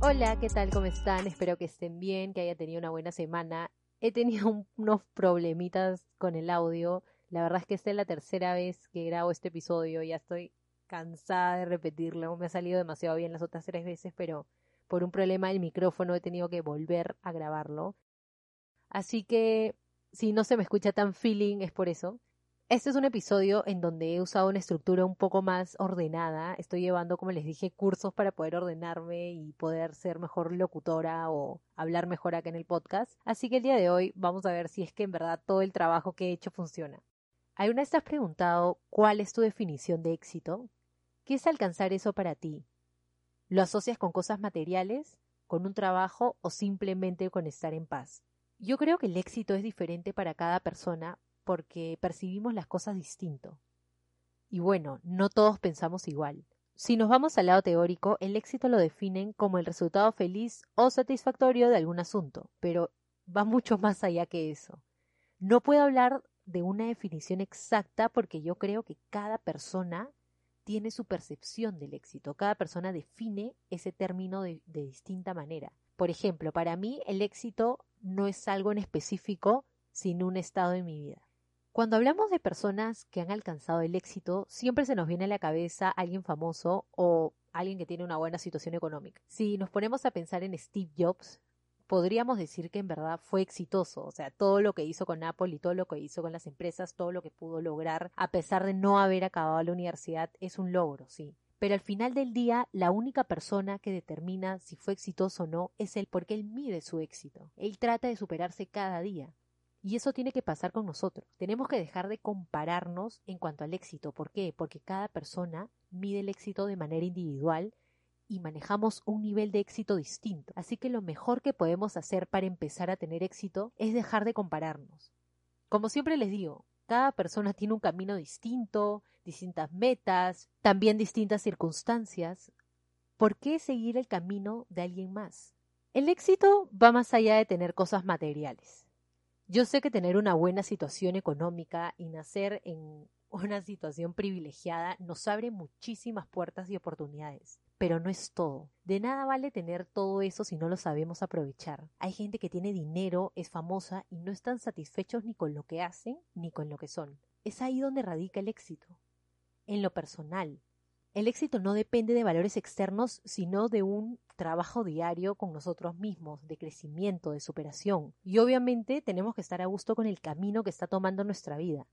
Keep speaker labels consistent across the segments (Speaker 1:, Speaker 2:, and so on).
Speaker 1: Hola, ¿qué tal? ¿Cómo están? Espero que estén bien, que hayan tenido una buena semana. He tenido unos problemitas con el audio. La verdad es que esta es la tercera vez que grabo este episodio. Ya estoy cansada de repetirlo. Me ha salido demasiado bien las otras tres veces, pero por un problema del micrófono he tenido que volver a grabarlo. Así que si no se me escucha tan feeling es por eso. Este es un episodio en donde he usado una estructura un poco más ordenada. Estoy llevando, como les dije, cursos para poder ordenarme y poder ser mejor locutora o hablar mejor acá en el podcast. Así que el día de hoy vamos a ver si es que en verdad todo el trabajo que he hecho funciona. ¿Alguna vez te has preguntado cuál es tu definición de éxito? ¿Qué es alcanzar eso para ti? ¿Lo asocias con cosas materiales, con un trabajo o simplemente con estar en paz? Yo creo que el éxito es diferente para cada persona porque percibimos las cosas distinto. Y bueno, no todos pensamos igual. Si nos vamos al lado teórico, el éxito lo definen como el resultado feliz o satisfactorio de algún asunto, pero va mucho más allá que eso. No puedo hablar de una definición exacta porque yo creo que cada persona tiene su percepción del éxito, cada persona define ese término de, distinta manera. Por ejemplo, para mí el éxito no es algo en específico, sino un estado de mi vida. Cuando hablamos de personas que han alcanzado el éxito, siempre se nos viene a la cabeza alguien famoso o alguien que tiene una buena situación económica. Si nos ponemos a pensar en Steve Jobs, podríamos decir que en verdad fue exitoso, o sea, todo lo que hizo con Apple y todo lo que hizo con las empresas, todo lo que pudo lograr, a pesar de no haber acabado la universidad, es un logro, sí. Pero al final del día, la única persona que determina si fue exitoso o no es él, porque él mide su éxito. Él trata de superarse cada día. Y eso tiene que pasar con nosotros. Tenemos que dejar de compararnos en cuanto al éxito. ¿Por qué? Porque cada persona mide el éxito de manera individual y manejamos un nivel de éxito distinto. Así que lo mejor que podemos hacer para empezar a tener éxito es dejar de compararnos. Como siempre les digo, cada persona tiene un camino distinto, distintas metas, también distintas circunstancias. ¿Por qué seguir el camino de alguien más? El éxito va más allá de tener cosas materiales. Yo sé que tener una buena situación económica y nacer en una situación privilegiada nos abre muchísimas puertas y oportunidades. Pero no es todo. De nada vale tener todo eso si no lo sabemos aprovechar. Hay gente que tiene dinero, es famosa y no están satisfechos ni con lo que hacen ni con lo que son. Es ahí donde radica el éxito. En lo personal, el éxito no depende de valores externos, sino de un trabajo diario con nosotros mismos, de crecimiento, de superación. Y obviamente tenemos que estar a gusto con el camino que está tomando nuestra vida.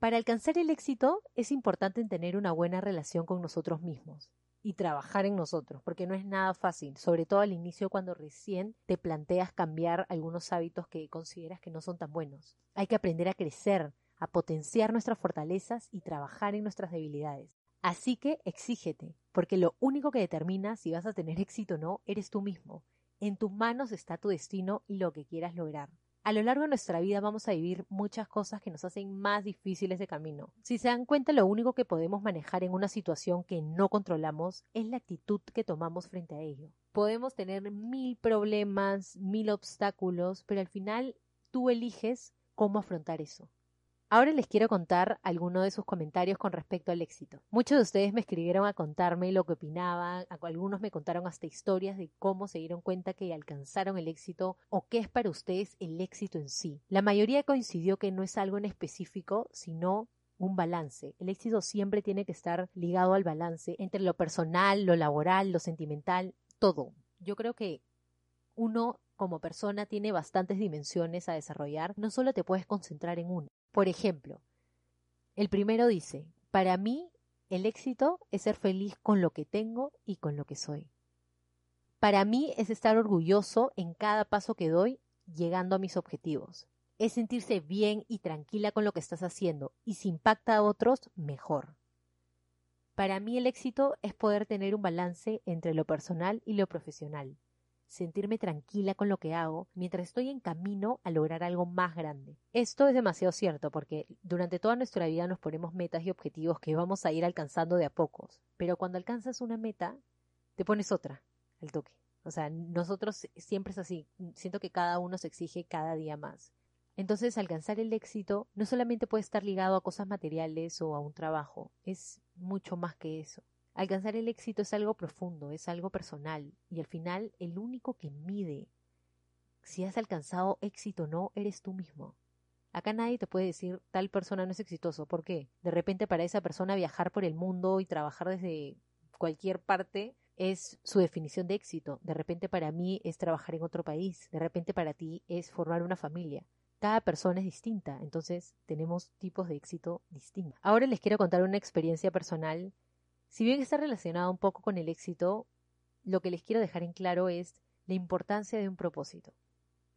Speaker 1: Para alcanzar el éxito es importante tener una buena relación con nosotros mismos y trabajar en nosotros, porque no es nada fácil, sobre todo al inicio cuando recién te planteas cambiar algunos hábitos que consideras que no son tan buenos. Hay que aprender a crecer, a potenciar nuestras fortalezas y trabajar en nuestras debilidades. Así que exígete, porque lo único que determina si vas a tener éxito o no eres tú mismo. En tus manos está tu destino y lo que quieras lograr. A lo largo de nuestra vida vamos a vivir muchas cosas que nos hacen más difíciles de camino. Si se dan cuenta, lo único que podemos manejar en una situación que no controlamos es la actitud que tomamos frente a ello. Podemos tener mil problemas, mil obstáculos, pero al final tú eliges cómo afrontar eso. Ahora les quiero contar algunos de sus comentarios con respecto al éxito. Muchos de ustedes me escribieron a contarme lo que opinaban, algunos me contaron hasta historias de cómo se dieron cuenta que alcanzaron el éxito o qué es para ustedes el éxito en sí. La mayoría coincidió que no es algo en específico, sino un balance. El éxito siempre tiene que estar ligado al balance entre lo personal, lo laboral, lo sentimental, todo. Yo creo que uno como persona tiene bastantes dimensiones a desarrollar, no solo te puedes concentrar en una. Por ejemplo, el primero dice, para mí el éxito es ser feliz con lo que tengo y con lo que soy. Para mí es estar orgulloso en cada paso que doy llegando a mis objetivos. Es sentirse bien y tranquila con lo que estás haciendo y si impacta a otros, mejor. Para mí el éxito es poder tener un balance entre lo personal y lo profesional sentirme tranquila con lo que hago mientras estoy en camino a lograr algo más grande. Esto es demasiado cierto porque durante toda nuestra vida nos ponemos metas y objetivos que vamos a ir alcanzando de a pocos, pero cuando alcanzas una meta, te pones otra al toque. O sea, nosotros siempre es así, siento que cada uno se exige cada día más. Entonces, alcanzar el éxito no solamente puede estar ligado a cosas materiales o a un trabajo, es mucho más que eso. Alcanzar el éxito es algo profundo, es algo personal y al final el único que mide si has alcanzado éxito o no eres tú mismo. Acá nadie te puede decir tal persona no es exitoso. ¿Por qué? De repente para esa persona viajar por el mundo y trabajar desde cualquier parte es su definición de éxito. De repente para mí es trabajar en otro país. De repente para ti es formar una familia. Cada persona es distinta, entonces tenemos tipos de éxito distintos. Ahora les quiero contar una experiencia personal si bien está relacionado un poco con el éxito, lo que les quiero dejar en claro es la importancia de un propósito.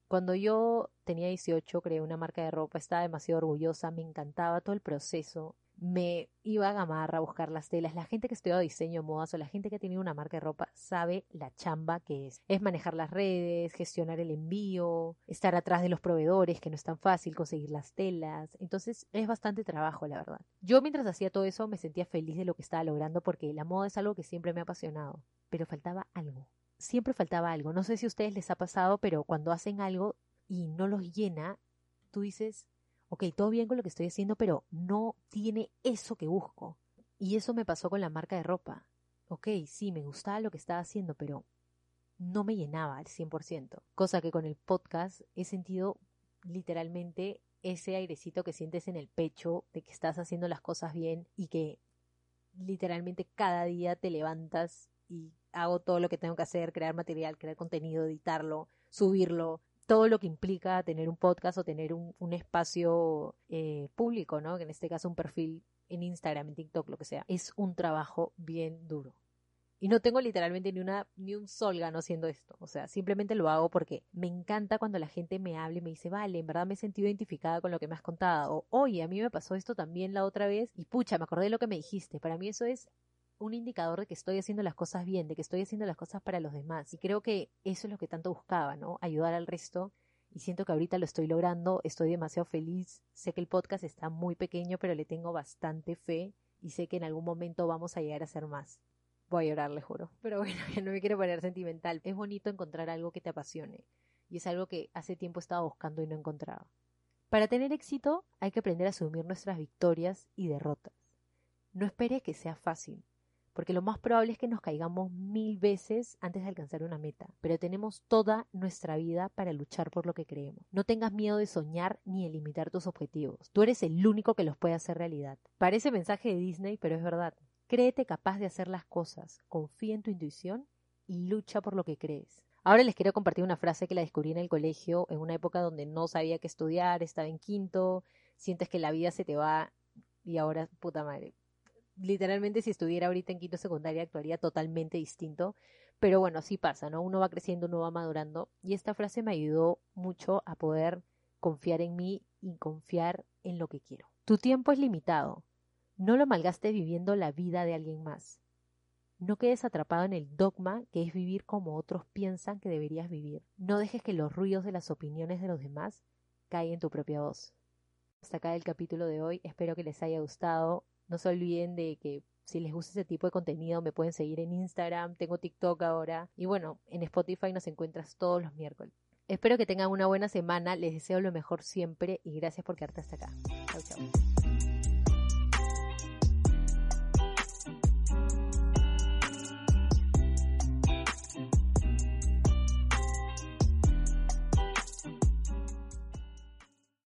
Speaker 1: Cuando yo tenía 18, creé una marca de ropa, estaba demasiado orgullosa, me encantaba todo el proceso, me iba a Gamarra a buscar las telas. La gente que estudió diseño, modas o la gente que ha tenido una marca de ropa sabe la chamba que es. Es manejar las redes, gestionar el envío, estar atrás de los proveedores, que no es tan fácil conseguir las telas. Entonces es bastante trabajo, la verdad. Yo mientras hacía todo eso me sentía feliz de lo que estaba logrando porque la moda es algo que siempre me ha apasionado. Pero faltaba algo. Siempre faltaba algo. No sé si a ustedes les ha pasado, pero cuando hacen algo y no los llena, tú dices, ok, todo bien con lo que estoy haciendo, pero no tiene eso que busco. Y eso me pasó con la marca de ropa. Ok, sí, me gustaba lo que estaba haciendo, pero no me llenaba al 100%. Cosa que con el podcast he sentido literalmente ese airecito que sientes en el pecho de que estás haciendo las cosas bien y que literalmente cada día te levantas y hago todo lo que tengo que hacer, crear material, crear contenido, editarlo, subirlo, todo lo que implica tener un podcast o tener un, espacio eh, público, ¿no? Que en este caso un perfil en Instagram, en TikTok, lo que sea. Es un trabajo bien duro. Y no tengo literalmente ni una ni un sol gano haciendo esto. O sea, simplemente lo hago porque me encanta cuando la gente me habla y me dice, vale, en verdad me he sentido identificada con lo que me has contado. O, oye, a mí me pasó esto también la otra vez y pucha, me acordé de lo que me dijiste. Para mí eso es un indicador de que estoy haciendo las cosas bien, de que estoy haciendo las cosas para los demás. Y creo que eso es lo que tanto buscaba, ¿no? Ayudar al resto. Y siento que ahorita lo estoy logrando, estoy demasiado feliz. Sé que el podcast está muy pequeño, pero le tengo bastante fe y sé que en algún momento vamos a llegar a ser más. Voy a llorar, le juro. Pero bueno, no me quiero poner sentimental. Es bonito encontrar algo que te apasione. Y es algo que hace tiempo estaba buscando y no encontraba. Para tener éxito hay que aprender a asumir nuestras victorias y derrotas. No esperes que sea fácil porque lo más probable es que nos caigamos mil veces antes de alcanzar una meta, pero tenemos toda nuestra vida para luchar por lo que creemos. No tengas miedo de soñar ni de limitar tus objetivos. Tú eres el único que los puede hacer realidad. Parece mensaje de Disney, pero es verdad. Créete capaz de hacer las cosas, confía en tu intuición y lucha por lo que crees. Ahora les quiero compartir una frase que la descubrí en el colegio, en una época donde no sabía qué estudiar, estaba en quinto, sientes que la vida se te va y ahora, puta madre, literalmente si estuviera ahorita en quinto secundaria actuaría totalmente distinto. Pero bueno, sí pasa, ¿no? Uno va creciendo, uno va madurando. Y esta frase me ayudó mucho a poder confiar en mí y confiar en lo que quiero. Tu tiempo es limitado. No lo malgastes viviendo la vida de alguien más. No quedes atrapado en el dogma que es vivir como otros piensan que deberías vivir. No dejes que los ruidos de las opiniones de los demás caigan en tu propia voz. Hasta acá el capítulo de hoy. Espero que les haya gustado. No se olviden de que si les gusta ese tipo de contenido me pueden seguir en Instagram, tengo TikTok ahora y bueno, en Spotify nos encuentras todos los miércoles. Espero que tengan una buena semana, les deseo lo mejor siempre y gracias por quedarte hasta acá. Chau, chau.